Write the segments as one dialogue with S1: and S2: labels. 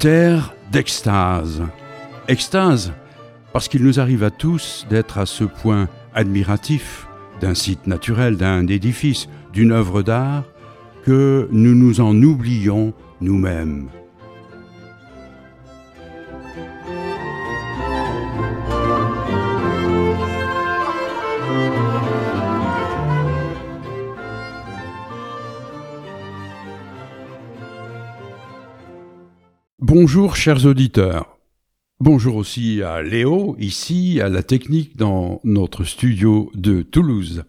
S1: terre d'extase. Extase, parce qu'il nous arrive à tous d'être à ce point admiratifs d'un site naturel, d'un édifice, d'une œuvre d'art, que nous nous en oublions nous-mêmes. Bonjour chers auditeurs. Bonjour aussi à Léo, ici à la technique dans notre studio de Toulouse.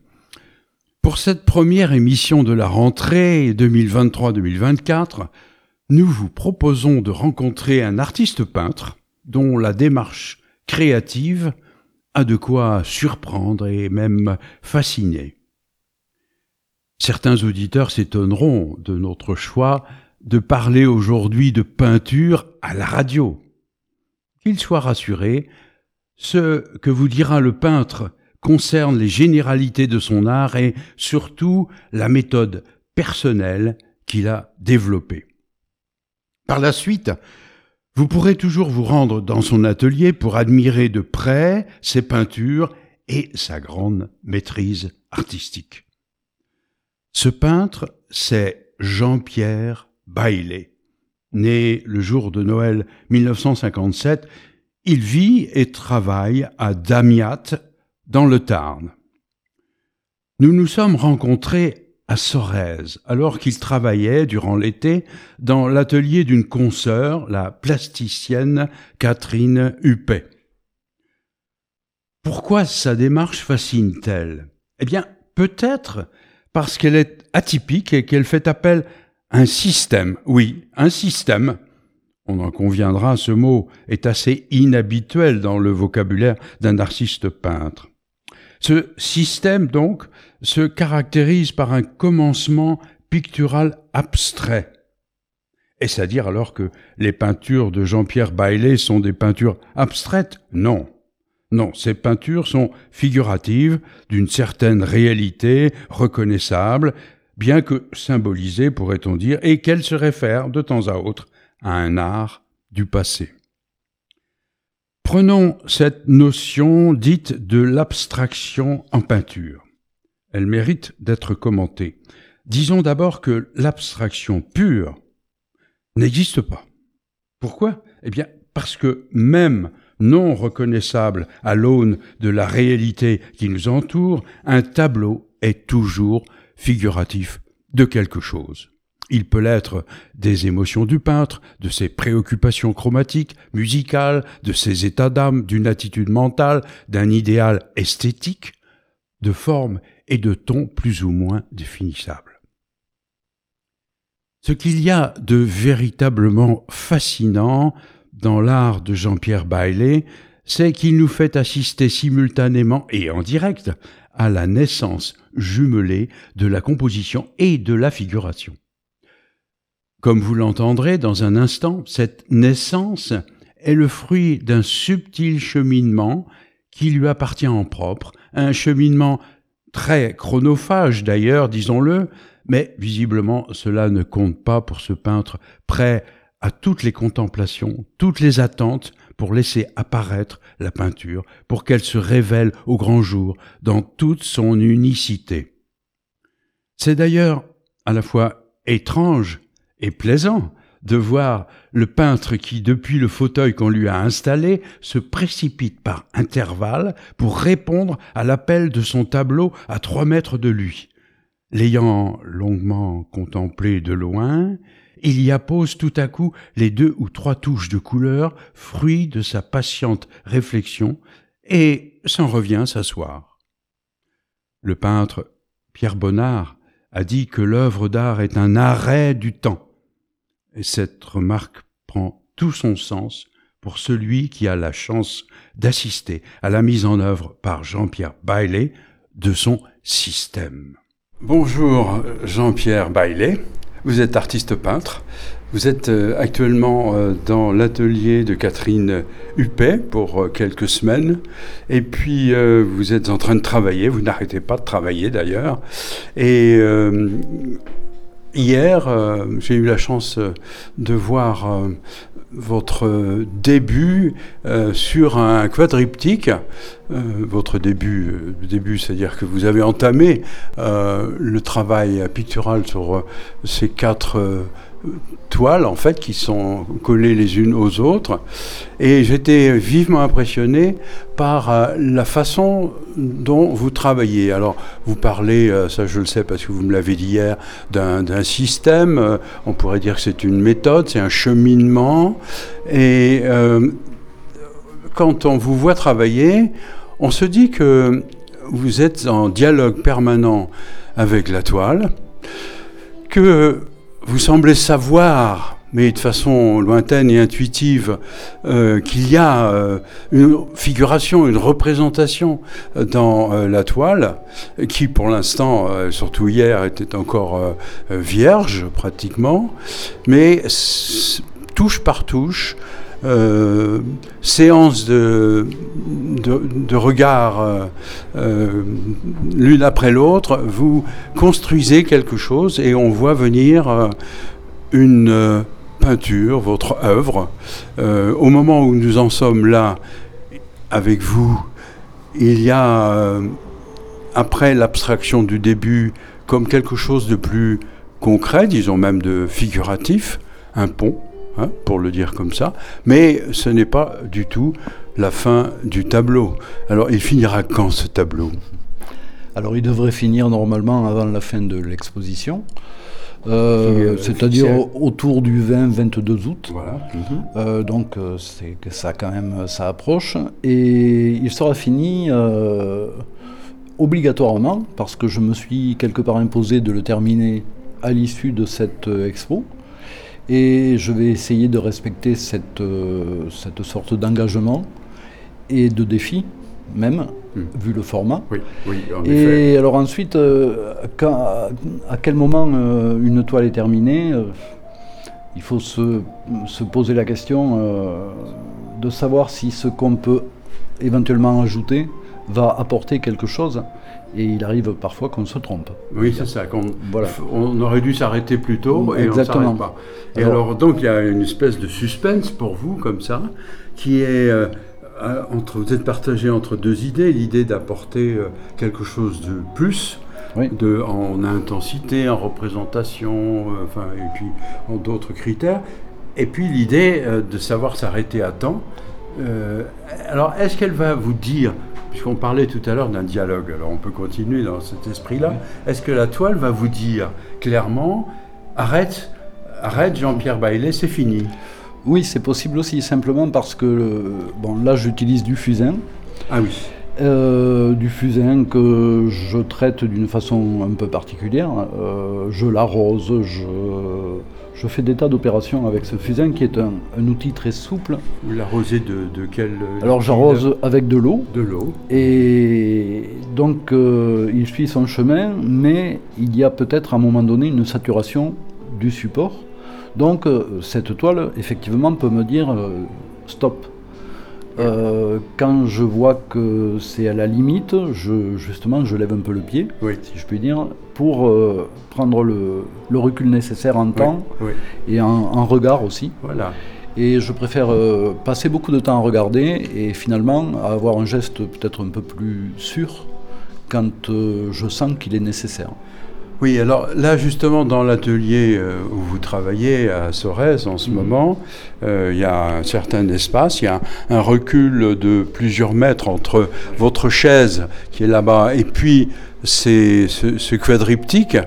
S1: Pour cette première émission de la rentrée 2023-2024, nous vous proposons de rencontrer un artiste peintre dont la démarche créative a de quoi surprendre et même fasciner. Certains auditeurs s'étonneront de notre choix de parler aujourd'hui de peinture à la radio. Qu'il soit rassuré, ce que vous dira le peintre concerne les généralités de son art et surtout la méthode personnelle qu'il a développée. Par la suite, vous pourrez toujours vous rendre dans son atelier pour admirer de près ses peintures et sa grande maîtrise artistique. Ce peintre, c'est Jean-Pierre Bailey. Né le jour de Noël 1957, il vit et travaille à Damiat, dans le Tarn. Nous nous sommes rencontrés à Sorèze, alors qu'il travaillait durant l'été dans l'atelier d'une consoeur, la plasticienne Catherine Huppé. Pourquoi sa démarche fascine-t-elle? Eh bien, peut-être parce qu'elle est atypique et qu'elle fait appel un système, oui, un système. On en conviendra, ce mot est assez inhabituel dans le vocabulaire d'un artiste peintre. Ce système, donc, se caractérise par un commencement pictural abstrait. Est-ce à dire alors que les peintures de Jean-Pierre Baillet sont des peintures abstraites? Non. Non, ces peintures sont figuratives, d'une certaine réalité reconnaissable, bien que symbolisée, pourrait-on dire, et qu'elle se réfère de temps à autre à un art du passé. Prenons cette notion dite de l'abstraction en peinture. Elle mérite d'être commentée. Disons d'abord que l'abstraction pure n'existe pas. Pourquoi? Eh bien, parce que même non reconnaissable à l'aune de la réalité qui nous entoure, un tableau est toujours figuratif de quelque chose. Il peut l'être des émotions du peintre, de ses préoccupations chromatiques, musicales, de ses états d'âme, d'une attitude mentale, d'un idéal esthétique, de forme et de ton plus ou moins définissables. Ce qu'il y a de véritablement fascinant dans l'art de Jean-Pierre Baillet, c'est qu'il nous fait assister simultanément et en direct à la naissance jumelée de la composition et de la figuration. Comme vous l'entendrez dans un instant, cette naissance est le fruit d'un subtil cheminement qui lui appartient en propre, un cheminement très chronophage d'ailleurs, disons-le, mais visiblement cela ne compte pas pour ce peintre prêt à toutes les contemplations, toutes les attentes pour laisser apparaître la peinture, pour qu'elle se révèle au grand jour dans toute son unicité. C'est d'ailleurs à la fois étrange et plaisant de voir le peintre qui, depuis le fauteuil qu'on lui a installé, se précipite par intervalles pour répondre à l'appel de son tableau à trois mètres de lui. L'ayant longuement contemplé de loin, il y appose tout à coup les deux ou trois touches de couleur, fruit de sa patiente réflexion, et s'en revient s'asseoir. Le peintre Pierre Bonnard a dit que l'œuvre d'art est un arrêt du temps. Et cette remarque prend tout son sens pour celui qui a la chance d'assister à la mise en œuvre par Jean-Pierre Baillet de son système. Bonjour Jean-Pierre Baillet. Vous êtes artiste peintre. Vous êtes euh, actuellement euh, dans l'atelier de Catherine Huppé pour euh, quelques semaines. Et puis, vous êtes en train de travailler. Vous n'arrêtez pas de travailler d'ailleurs. Et hier, j'ai eu la chance de voir votre début sur un quadriptyque. votre début, le début, c'est-à-dire que vous avez entamé le travail pictural sur ces quatre toiles en fait qui sont collées les unes aux autres et j'étais vivement impressionné par euh, la façon dont vous travaillez. Alors vous parlez, euh, ça je le sais parce que vous me l'avez dit hier, d'un système, euh, on pourrait dire que c'est une méthode, c'est un cheminement et quand on vous voit travailler, on se dit que vous êtes en dialogue permanent avec la toile, que vous semblez savoir, mais de façon lointaine et intuitive, euh, qu'il y a euh, une figuration, une représentation dans euh, la toile, qui pour l'instant, surtout hier, était encore vierge pratiquement, mais touche par touche, séance de, de, regard l'une après l'autre, vous construisez quelque chose et on voit venir une peinture, votre œuvre. au moment où nous en sommes là avec vous, il y a, après l'abstraction du début, comme quelque chose de plus concret, disons même de figuratif, un pont Hein, pour le dire comme ça, mais ce n'est pas du tout la fin du tableau. Alors il finira quand ce tableau?
S2: Alors il devrait finir normalement avant la fin de l'exposition. Euh, c'est-à-dire autour du 20-22 août. Voilà. Euh, donc euh, c'est que ça quand même ça approche et il sera fini obligatoirement parce que je me suis quelque part imposé de le terminer à l'issue de cette expo. Et je vais essayer de respecter cette, euh, cette sorte d'engagement et de défi même, hmm. vu le format.
S1: Oui, oui,
S2: en et alors ensuite, euh, à quel moment euh, une toile est terminée Il faut se, se, poser la question de savoir si ce qu'on peut éventuellement ajouter va apporter quelque chose et il arrive parfois qu'on se trompe.
S1: Oui, c'est ça. On aurait dû s'arrêter plus tôt et Exactement. on pas. Et alors, donc, il y a une espèce de suspense pour vous, comme ça, qui est... Euh, euh, entre, vous êtes partagé entre deux idées, l'idée d'apporter euh, quelque chose de plus, de, en intensité, en représentation, enfin, et puis en d'autres critères, et puis l'idée de savoir s'arrêter à temps. alors, est-ce qu'elle va vous dire puisqu'on parlait tout à l'heure d'un dialogue, alors on peut continuer dans cet esprit-là, est-ce que la toile va vous dire clairement, arrête, arrête Jean-Pierre Baillet, c'est fini?
S2: Oui, c'est possible aussi, simplement parce que, bon, là j'utilise du fusain.
S1: Ah oui.
S2: Euh, du fusain que je traite d'une façon un peu particulière. Euh, je l'arrose, je je fais des tas d'opérations avec ce fusain qui est un, outil très souple.
S1: Vous l'arrosez de, de quel
S2: Alors j'arrose avec de l'eau.
S1: De l'eau.
S2: Et donc euh, il suit son chemin, mais il y a peut-être à un moment donné une saturation du support. Donc euh, cette toile, effectivement, peut me dire euh, stop. quand je vois que c'est à la limite, je, justement, je lève un peu le pied, si je puis dire, pour euh, prendre le, recul nécessaire en temps et en, regard aussi.
S1: Voilà.
S2: Et je préfère euh, passer beaucoup de temps à regarder et finalement avoir un geste peut-être un peu plus sûr quand euh, je sens qu'il est nécessaire.
S1: Oui, alors là justement dans l'atelier où vous travaillez à Sorèze en ce mhm. moment, il y a un certain espace, il y a un, recul de plusieurs mètres entre votre chaise qui est là-bas et puis c'est ce, quadriptyque.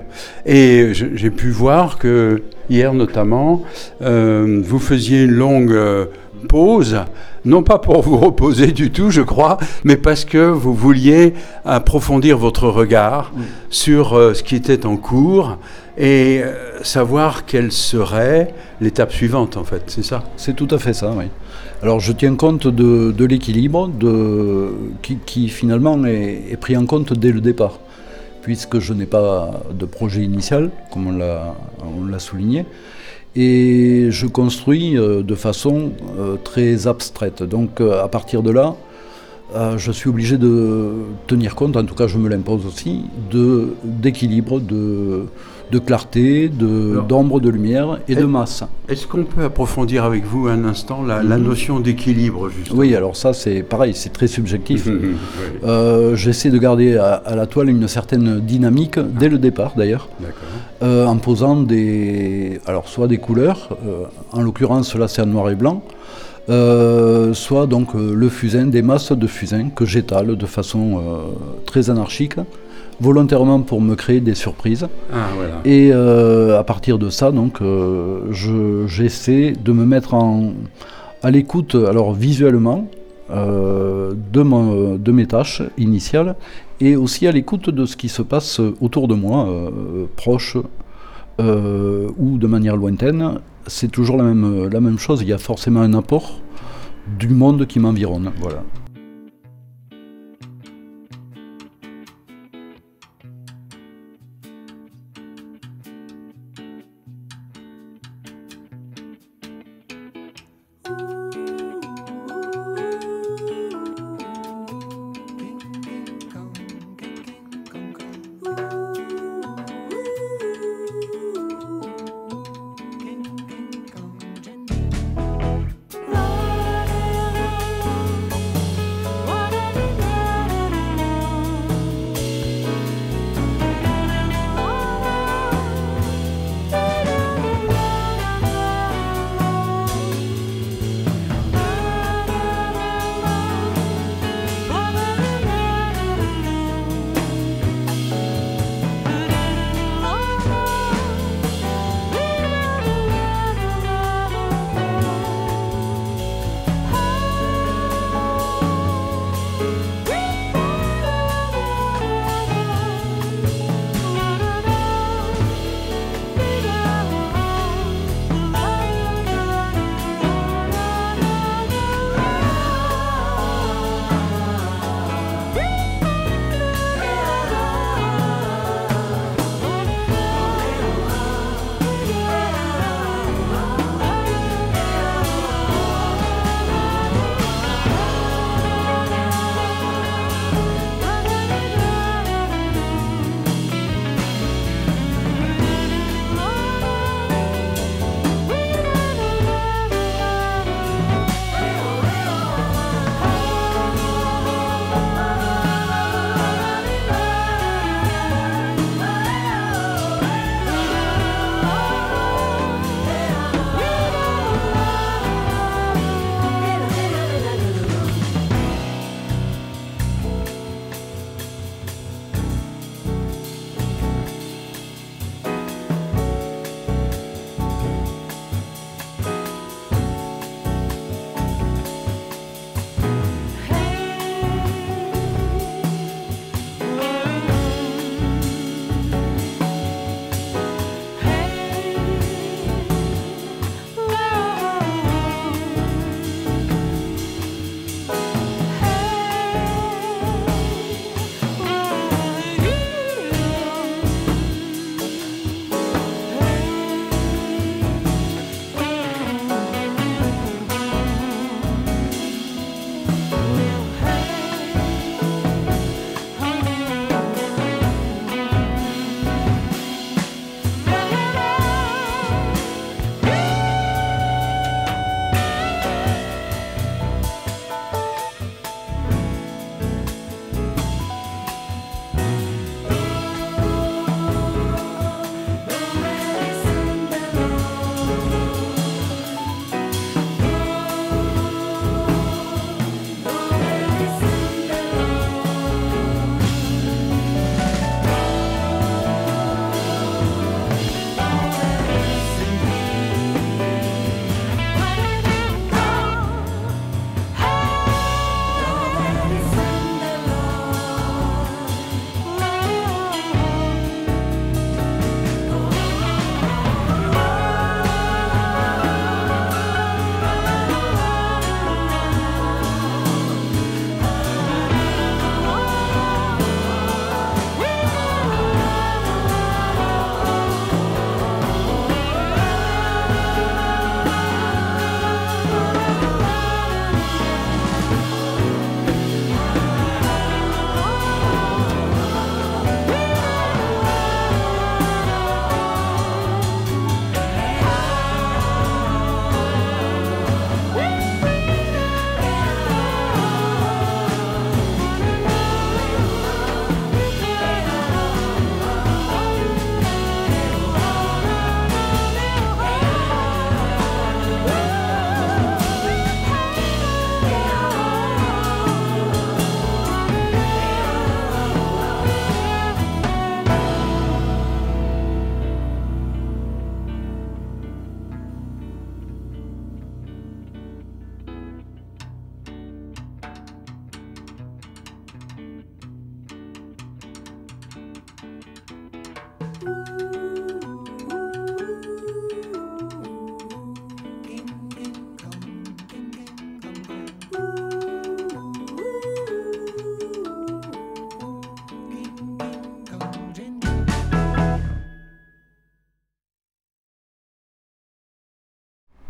S1: Et j'ai pu voir que hier notamment, euh, vous faisiez une longue euh, pause, non pas pour vous reposer du tout, je crois, mais parce que vous vouliez approfondir votre regard sur euh, ce qui était en cours et savoir quelle serait l'étape suivante, en fait. C'est ça?
S2: C'est tout à fait ça, oui. Alors je tiens compte de, l'équilibre qui, qui, finalement est, pris en compte dès le départ, puisque je n'ai pas de projet initial, comme on l'a souligné, et je construis euh, de façon euh, très abstraite. Donc euh, à partir de là, je suis obligé de tenir compte, en tout cas je me l'impose aussi, d'équilibre, de, de, clarté, d'ombre, de, lumière et de masse.
S1: Est-ce qu'on peut approfondir avec vous un instant la, mhm. notion d'équilibre
S2: Oui, alors ça c'est pareil, c'est très subjectif. Euh, j'essaie de garder à, la toile une certaine dynamique dès le départ d'ailleurs, euh, en posant des, alors soit des couleurs, en l'occurrence là c'est en noir et blanc, euh, soit donc euh, le fusain, des masses de fusain que j'étale de façon euh, très anarchique, volontairement pour me créer des surprises. Ah, Et à partir de ça, donc, j'essaie de me mettre en, à l'écoute, alors visuellement, de, de, mes tâches initiales et aussi à l'écoute de ce qui se passe autour de moi, proche ou de manière lointaine, c'est toujours la même, la même chose. Il y a forcément un apport du monde qui m'environne. Voilà.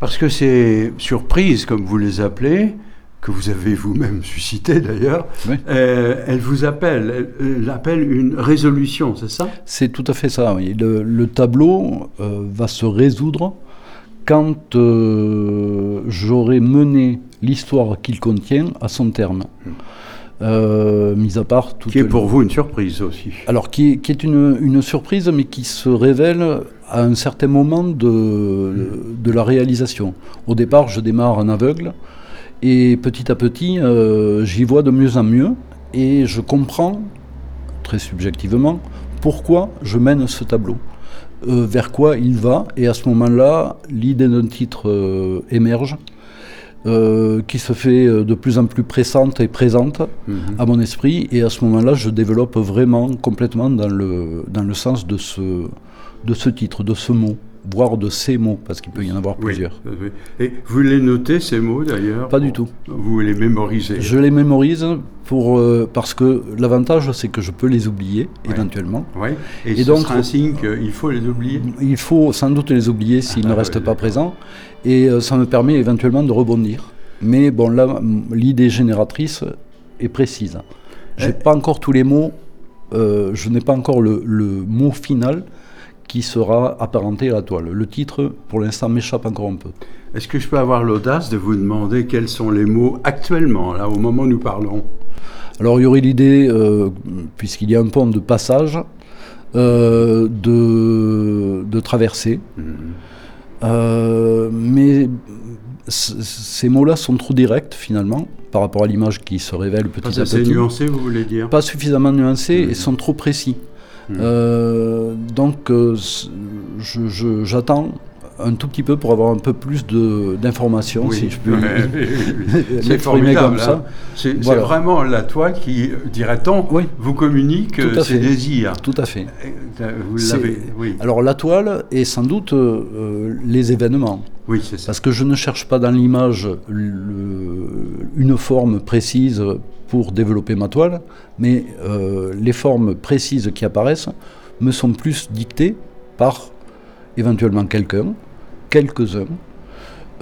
S1: Parce que ces surprises, comme vous les appelez, que vous avez vous-même suscité d'ailleurs, euh, elle vous appelle, elle, appelle une résolution, c'est ça?
S2: C'est tout à fait ça, oui. Le, tableau euh, va se résoudre quand euh, j'aurai mené l'histoire qu'il contient à son terme.
S1: Mis à part tout. Qui est pour vous une surprise aussi.
S2: Alors, qui est, qui est une, une, surprise, mais qui se révèle à un certain moment de, de la réalisation. Au départ, je démarre en aveugle. Et petit à petit, euh, j'y vois de mieux en mieux et je comprends, très subjectivement, pourquoi je mène ce tableau, euh, vers quoi il va. Et à ce moment-là, l'idée d'un titre euh, émerge. qui se fait de plus en plus pressante et présente mhm. à mon esprit. Et à ce moment-là, je développe vraiment complètement dans le, dans le sens de ce, de ce titre, de ce mot voire de ces mots, parce qu'il peut y en avoir plusieurs.
S1: Et vous les notez, ces mots d'ailleurs
S2: Pas du tout.
S1: Vous les mémorisez
S2: Je les mémorise pour, euh, parce que l'avantage, c'est que je peux les oublier éventuellement.
S1: Oui. Et, ce donc, sera un signe qu'il faut les oublier
S2: Il faut sans doute les oublier s'ils ah, ne restent pas présents. Et euh, ça me permet éventuellement de rebondir. Mais bon, là, l'idée génératrice est précise. Je n'ai eh. pas encore tous les mots, euh, je n'ai pas encore le, le mot final qui sera apparenté à la toile. Le titre, pour l'instant, m'échappe encore un peu.
S1: Est-ce que je peux avoir l'audace de vous demander quels sont les mots actuellement, là, au moment où nous parlons?
S2: Alors, il y aurait l'idée, euh, puisqu'il y a un pont de passage, euh, de, de traverser. Mhm. Euh, mais ces mots-là sont trop directs, finalement, par rapport à l'image qui se révèle petit
S1: à petit. Pas nuancé, vous voulez dire?
S2: Pas suffisamment nuancé et mhm. sont trop précis. Euh, donc euh, j'attends un tout petit peu pour avoir un peu plus d'informations, si je peux
S1: m'exprimer comme ça. Hein. C'est vraiment la toile qui, dirait-on, vous communique ses désirs.
S2: Tout à fait. Vous oui. Alors la toile est sans doute euh, les événements.
S1: Oui, c'est ça.
S2: Parce que je ne cherche pas dans l'image une forme précise pour développer ma toile, mais euh, les formes précises qui apparaissent me sont plus dictées par éventuellement quelqu'un, quelques-uns,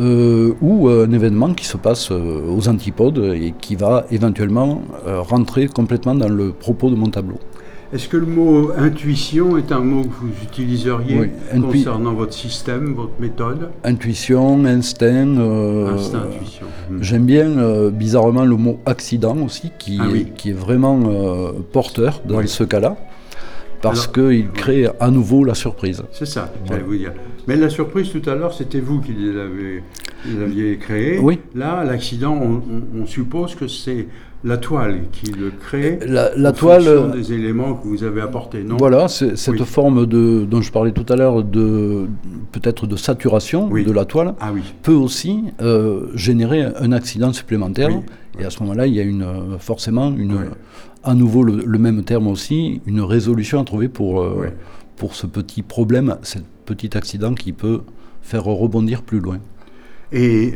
S2: euh, ou un événement qui se passe euh, aux antipodes et qui va éventuellement rentrer complètement dans le propos de mon tableau.
S1: Est-ce que le mot intuition est un mot que vous utiliseriez concernant votre système, votre méthode?
S2: Intuition, instinct. Euh, instinct, intuition. Hmm. J'aime bien euh, bizarrement le mot accident aussi, qui, ah est, qui est vraiment euh, porteur dans ce cas-là, parce qu'il crée à nouveau la surprise.
S1: C'est ça, j'allais vous dire. Mais la surprise tout à l'heure, c'était vous qui l'aviez créée. Oui. Là, l'accident, on suppose que c'est la toile qui le crée.
S2: La, la toile
S1: des éléments que vous avez apportés, non?
S2: Voilà, cette forme de, dont je parlais tout à l'heure, de peut-être de saturation de la toile,
S1: ah
S2: peut aussi euh, générer un accident supplémentaire. Et à ce moment-là, il y a une, forcément une, à nouveau le, même terme aussi, une résolution à trouver pour, euh, pour ce petit problème, ce petit accident qui peut faire rebondir plus loin.
S1: Et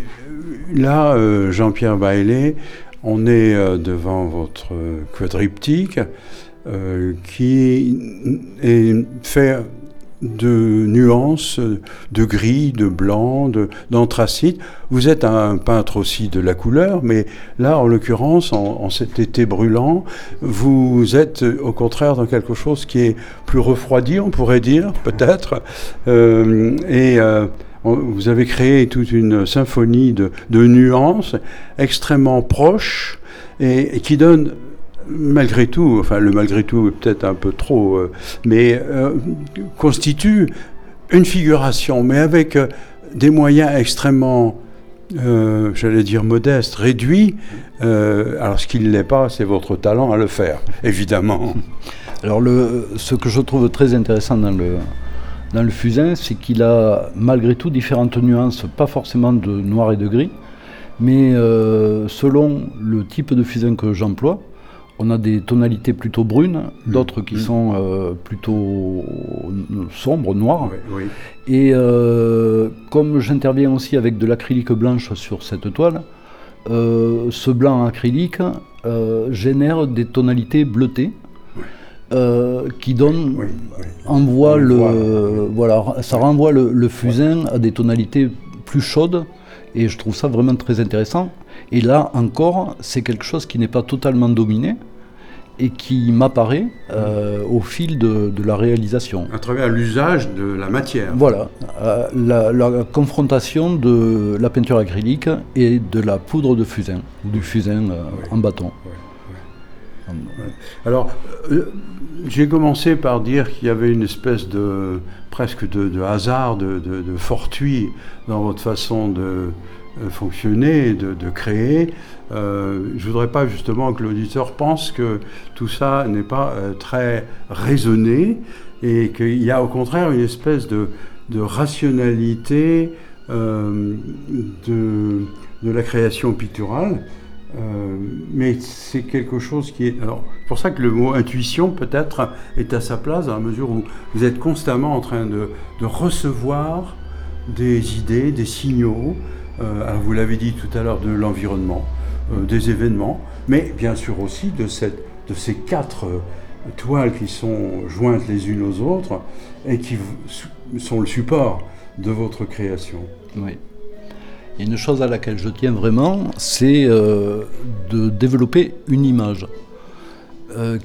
S1: là, euh, Jean-Pierre Baillet, on est euh, devant votre quadriptyque euh, qui est fait de nuances, de gris, de blanc, d'anthracite. Vous êtes un peintre aussi de la couleur, mais là, en l'occurrence, en, cet été brûlant, vous êtes au contraire dans quelque chose qui est plus refroidi, on pourrait dire, peut-être. Euh, et vous avez créé toute une symphonie de, nuances extrêmement proches et, qui donne malgré tout, enfin le malgré tout est peut-être un peu trop, euh, mais euh, constitue une figuration, mais avec euh, des moyens extrêmement, j'allais dire modestes, réduits. alors ce qui ne l'est pas, c'est votre talent à le faire, évidemment.
S2: Alors le, ce que je trouve très intéressant dans le, dans fusain, c'est qu'il a malgré tout différentes nuances, pas forcément de noir et de gris, mais selon le type de fusain que j'emploie, on a des tonalités plutôt brunes, mmh. d'autres qui mmh. sont euh, plutôt sombres, noires. Et euh, comme j'interviens aussi avec de l'acrylique blanche sur cette toile, euh, ce blanc acrylique génère des tonalités bleutées. qui donne, envoie le, voilà, ça renvoie le fusain à des tonalités plus chaudes et je trouve ça vraiment très intéressant. Et là encore, c'est quelque chose qui n'est pas totalement dominé et qui m'apparaît euh, au fil de, la réalisation.
S1: À travers l'usage de la matière.
S2: Voilà, euh, la, confrontation de la peinture acrylique et de la poudre de fusain, du fusain euh, en bâton.
S1: Alors, j'ai commencé par dire qu'il y avait une espèce de presque de, hasard, de, de, fortuit dans votre façon de, fonctionner, de, créer. Euh, je ne voudrais pas justement que l'auditeur pense que tout ça n'est pas euh, très raisonné et qu'il y a au contraire une espèce de, rationalité de, la création picturale. mais c'est quelque chose qui est. Alors, pour ça que le mot intuition, peut-être, est à sa place, dans la mesure où vous êtes constamment en train de recevoir des idées, des signaux, euh, vous l'avez dit tout à l'heure, de l'environnement, euh, des événements, mais bien sûr aussi de, cette, de ces quatre euh, toiles qui sont jointes les unes aux autres et qui sont le support de votre création.
S2: Oui. Il y a une chose à laquelle je tiens vraiment, c'est de développer une image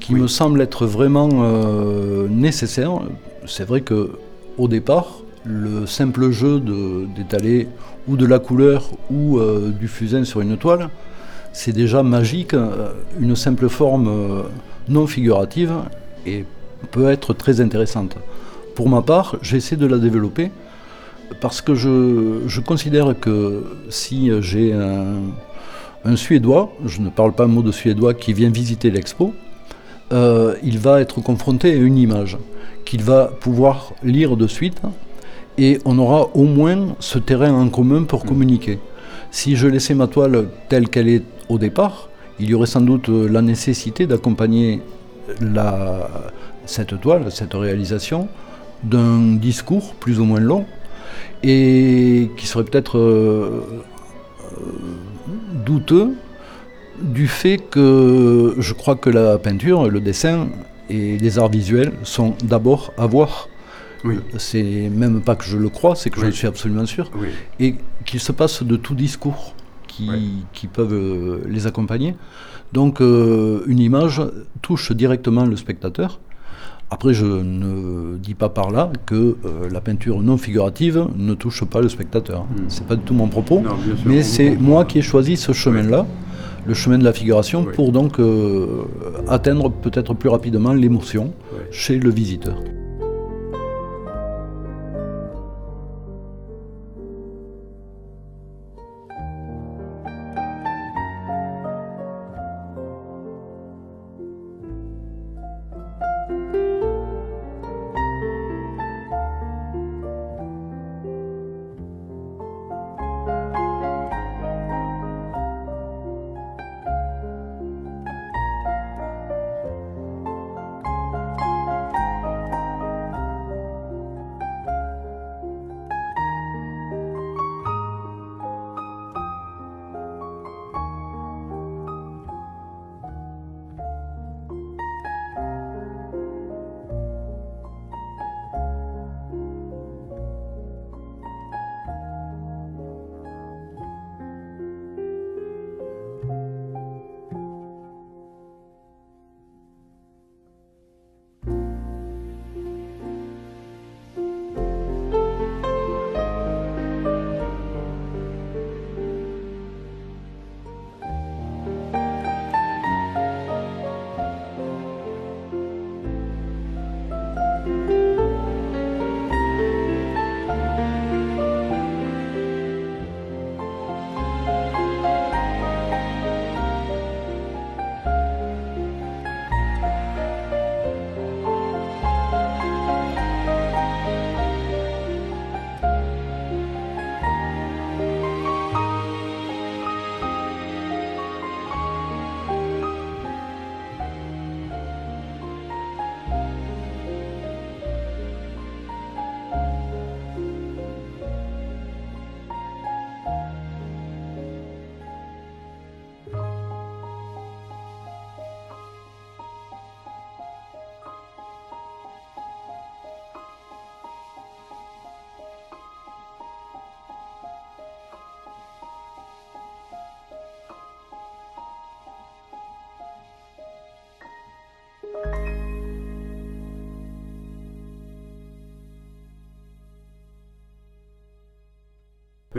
S2: qui me semble être vraiment nécessaire. C'est vrai que au départ, le simple jeu d'étaler ou de la couleur ou euh, du fusain sur une toile, c'est déjà magique. Euh, une simple forme euh, non figurative et peut être très intéressante. Pour ma part, j'essaie de la développer parce que je, considère que si j'ai un, Suédois, je ne parle pas un mot de Suédois, qui vient visiter l'expo, il va être confronté à une image qu'il va pouvoir lire de suite et on aura au moins ce terrain en commun pour mm. communiquer. Si je laissais ma toile telle qu'elle est au départ, il y aurait sans doute la nécessité d'accompagner cette toile, cette réalisation, d'un discours plus ou moins long et qui serait peut-être euh, euh, douteux du fait que je crois que la peinture, le dessin et les arts visuels sont d'abord à voir oui. C'est même pas que je le crois, c'est que je suis absolument sûr. Et qu'il se passe de tout discours qui, qui peuvent euh, les accompagner. Donc euh, une image touche directement le spectateur. Après, je ne dis pas par là que euh, la peinture non figurative ne touche pas le spectateur. Ce hmm. C'est pas du tout mon propos, mais c'est moi qui ai choisi ce chemin-là, le chemin de la figuration, pour donc atteindre peut-être plus rapidement l'émotion chez le visiteur.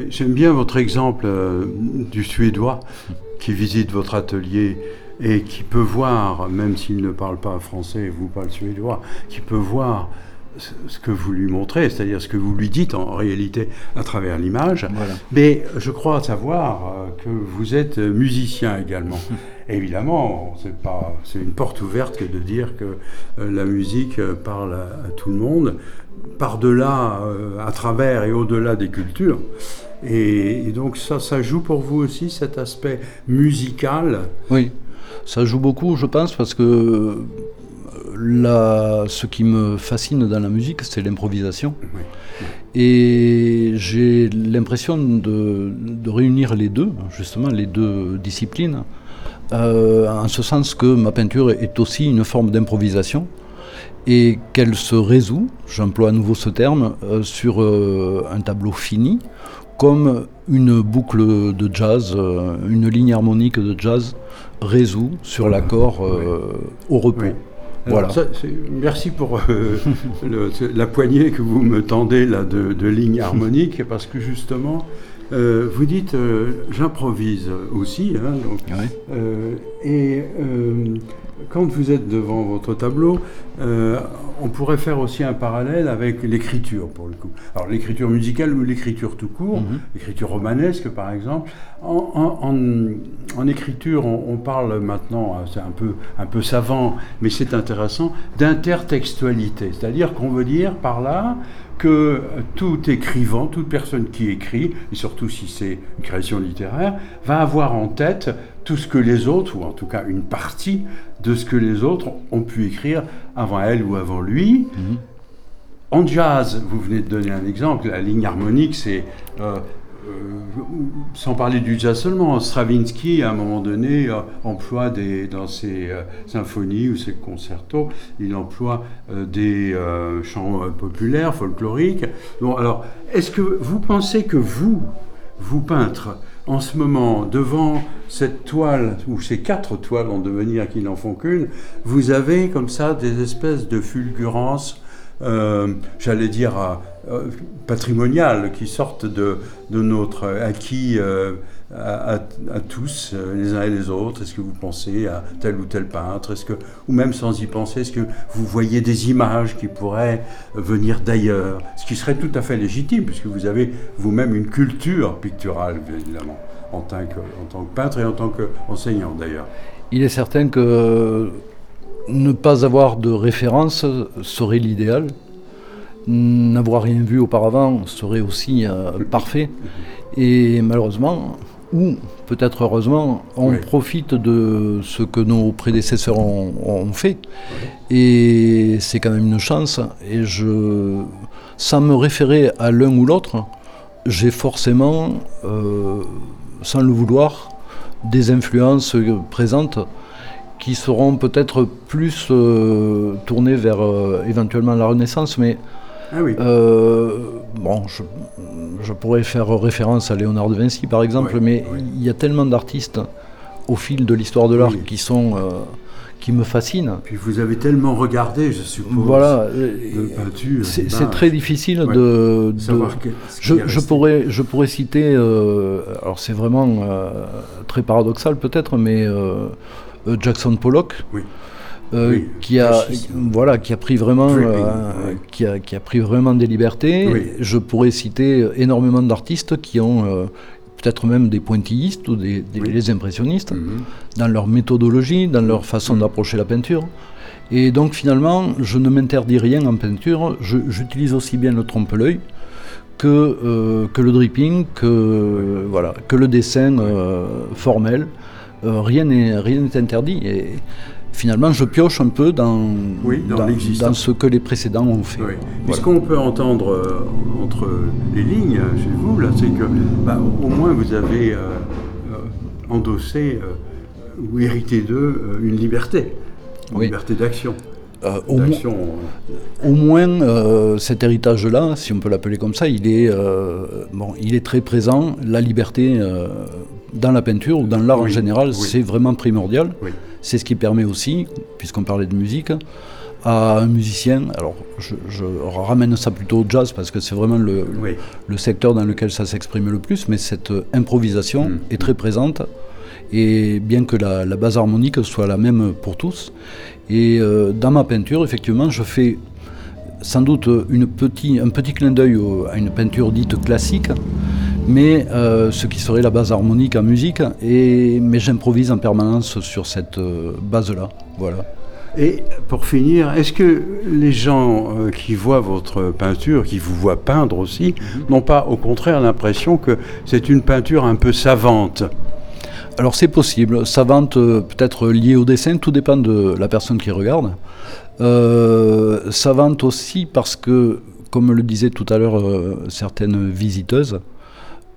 S1: J'aime bien votre exemple euh, du Suédois qui visite votre atelier et qui peut voir, même s'il ne parle pas français, vous parlez suédois, qui peut voir ce que vous lui montrez, c'est-à-dire ce que vous lui dites en réalité à travers l'image. Mais je crois savoir euh, que vous êtes musicien également. Évidemment, c'est pas, c'est une porte ouverte que de dire que euh, la musique euh, parle à, tout le monde, par-delà, à travers et au-delà des cultures. Et, et, donc ça, ça joue pour vous aussi cet aspect musical?
S2: Oui, ça joue beaucoup, je pense, parce que ce qui me fascine dans la musique, c'est l'improvisation. Et j'ai l'impression de, réunir les deux, justement, les deux disciplines, euh, en ce sens que ma peinture est aussi une forme d'improvisation et qu'elle se résout, j'emploie à nouveau ce terme, euh, sur euh, un tableau fini, comme une boucle de jazz, une ligne harmonique de jazz résout sur l'accord au repos
S1: merci pour euh, la poignée que vous me tendez là de, de lignes harmoniques, parce que justement, euh, vous dites euh, j'improvise aussi, hein, et quand vous êtes devant votre tableau, on pourrait faire aussi un parallèle avec l'écriture, pour le coup. Alors l'écriture musicale ou l'écriture tout court, mhm. l'écriture romanesque par exemple. En, écriture, on, parle maintenant, euh, c'est un peu, un peu savant, mais c'est intéressant, d'intertextualité. C'est-à-dire qu'on veut dire par là que tout écrivant, toute personne qui écrit, et surtout si c'est une création littéraire, va avoir en tête tout ce que les autres, ou en tout cas une partie de ce que les autres ont pu écrire avant elle ou avant lui. Mhm. En jazz, vous venez de donner un exemple, la ligne harmonique, c'est euh, euh, sans parler du jazz seulement, Stravinsky, à un moment donné, euh, emploie des, dans ses euh, symphonies ou ses concertos, il emploie des chants populaires, folkloriques. Bon, alors, est-ce que vous pensez que vous, vous peintres, en ce moment, devant cette toile, ou ces quatre toiles en devenir qui n'en font qu'une, vous avez comme ça des espèces de fulgurances euh, j'allais dire, euh, patrimoniales qui sortent de, de notre acquis euh, à, tous, les uns et les autres Est-ce que vous pensez à tel ou tel peintre? Est-ce que, ou même sans y penser, est-ce que vous voyez des images qui pourraient venir d'ailleurs? Ce qui serait tout à fait légitime, puisque vous avez vous-même une culture picturale, évidemment, en tant que, en tant que peintre et en tant qu'enseignant d'ailleurs.
S2: Il est certain que ne pas avoir de référence serait l'idéal. N'avoir rien vu auparavant serait aussi euh, parfait. Et malheureusement, ou peut-être heureusement, on profite de ce que nos prédécesseurs ont, fait. Et c'est quand même une chance. Et je, sans me référer à l'un ou l'autre, j'ai forcément, euh, sans le vouloir, des influences présentes qui seront peut-être plus euh, tournés vers euh, éventuellement la Renaissance, mais ah euh, bon, je, pourrais faire référence à Léonard de Vinci par exemple, mais il y a tellement d'artistes au fil de l'histoire de l'art qui sont qui me fascinent.
S1: Puis vous avez tellement regardé, je suppose,
S2: voilà, de peinture. C'est très difficile de, je, je, pourrais je pourrais citer, alors c'est vraiment très paradoxal peut-être, mais euh, Jackson Pollock. Euh, qui a voilà qui a pris vraiment euh, qui, a, qui, a, pris vraiment des libertés. Je pourrais citer énormément d'artistes qui ont peut-être même des pointillistes ou des, les impressionnistes mhm. dans leur méthodologie, dans leur façon d'approcher la peinture. Et donc finalement, je ne m'interdis rien en peinture. J'utilise aussi bien le trompe-l'œil que, que le dripping, que, voilà, que le dessin formel. Euh, rien n'est rien n'est interdit. Et finalement, je pioche un peu dans, dans, ce que les précédents ont fait.
S1: Ce qu'on peut entendre euh, entre les lignes chez vous, là, c'est que bah, au moins vous avez euh, endossé ou hérité d'eux une liberté, une liberté d'action.
S2: au, au, moins, cet héritage-là, si on peut l'appeler comme ça, il est, bon, il est très présent. La liberté dans la peinture ou dans l'art en général, c'est vraiment primordial. C'est ce qui permet aussi, puisqu'on parlait de musique, à un musicien, alors je, ramène ça plutôt au jazz parce que c'est vraiment le, le, secteur dans lequel ça s'exprime le plus, mais cette improvisation mm. est très présente. Et bien que la, base harmonique soit la même pour tous. Et euh, dans ma peinture, effectivement, je fais sans doute une petit, un petit clin d'œil à une peinture dite classique, mais euh, ce qui serait la base harmonique en musique, et, mais j'improvise en permanence sur cette euh, base-là. Voilà.
S1: Et pour finir, est-ce que les gens euh, qui voient votre peinture, qui vous voient peindre aussi, mhm. n'ont pas au contraire l'impression que c'est une peinture un peu savante?
S2: Alors c'est possible, savante peut-être liée au dessin, tout dépend de la personne qui regarde. savante aussi parce que, comme le disaient tout à l'heure certaines visiteuses,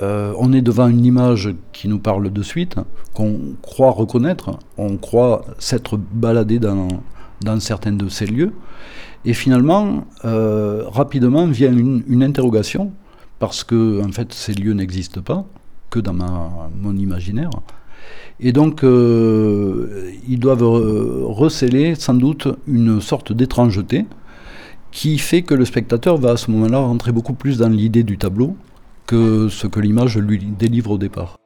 S2: euh, on est devant une image qui nous parle de suite, qu'on croit reconnaître, on croit s'être baladé dans, certains de ces lieux, et finalement, euh, rapidement vient une, interrogation, parce que en fait ces lieux n'existent pas, que dans mon imaginaire, et donc euh, ils doivent receler sans doute une sorte d'étrangeté qui fait que le spectateur va à ce moment-là rentrer beaucoup plus dans l'idée du tableau que ce que l'image lui délivre au départ.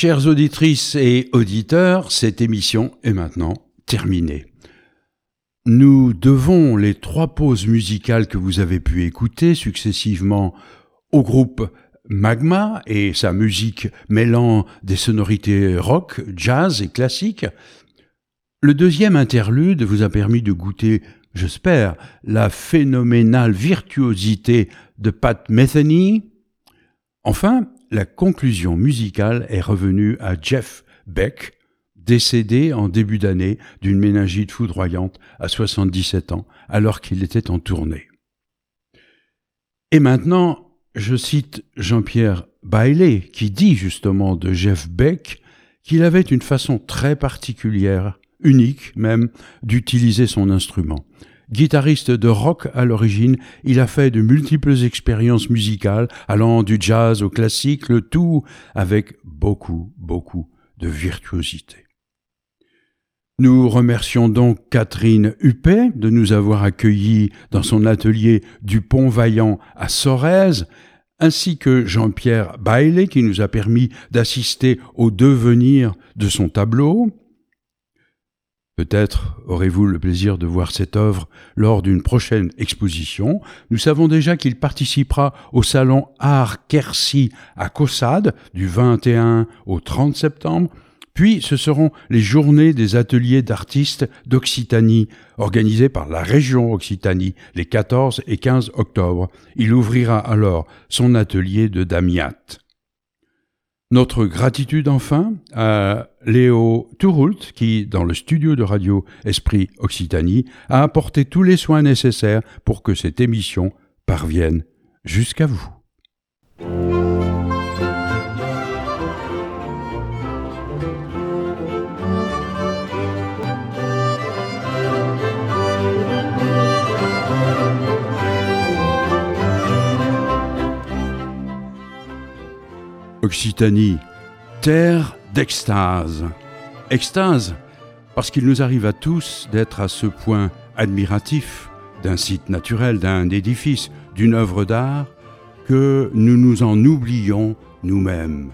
S1: Chères auditrices et auditeurs, cette émission est maintenant terminée. Nous devons les trois pauses musicales que vous avez pu écouter successivement au groupe Magma et sa musique mêlant des sonorités rock, jazz et classique. Le deuxième interlude vous a permis de goûter, j'espère, la phénoménale virtuosité de Pat Metheny. Enfin, la conclusion musicale est revenue à Jeff Beck, décédé en début d'année d'une méningite foudroyante à 77 ans, alors qu'il était en tournée. Et maintenant, je cite Jean-Pierre Bailey, qui dit justement de Jeff Beck qu'il avait une façon très particulière, unique même, d'utiliser son instrument. Guitariste de rock à l'origine, il a fait de multiples expériences musicales, allant du jazz au classique, le tout avec beaucoup, beaucoup de virtuosité. Nous remercions donc Catherine Huppé de nous avoir accueillis dans son atelier du Pont Vaillant à Sorèze, ainsi que Jean-Pierre Bailey qui nous a permis d'assister au devenir de son tableau. Peut-être aurez-vous le plaisir de voir cette œuvre lors d'une prochaine exposition. Nous savons déjà qu'il participera au salon Art Quercy à Caussade du 21 au 30 septembre puis ce seront les journées des ateliers d'artistes d'Occitanie, organisées par la région Occitanie, les 14 et 15 octobre. Il ouvrira alors son atelier de Damiat. Notre gratitude enfin à Léo Touroult qui, dans le studio de radio Esprit Occitanie, a apporté tous les soins nécessaires pour que cette émission parvienne jusqu'à vous. Occitanie, terre d'extase. Extase, parce qu'il nous arrive à tous d'être à ce point admiratifs d'un site naturel, d'un édifice, d'une œuvre d'art, que nous nous en oublions nous-mêmes.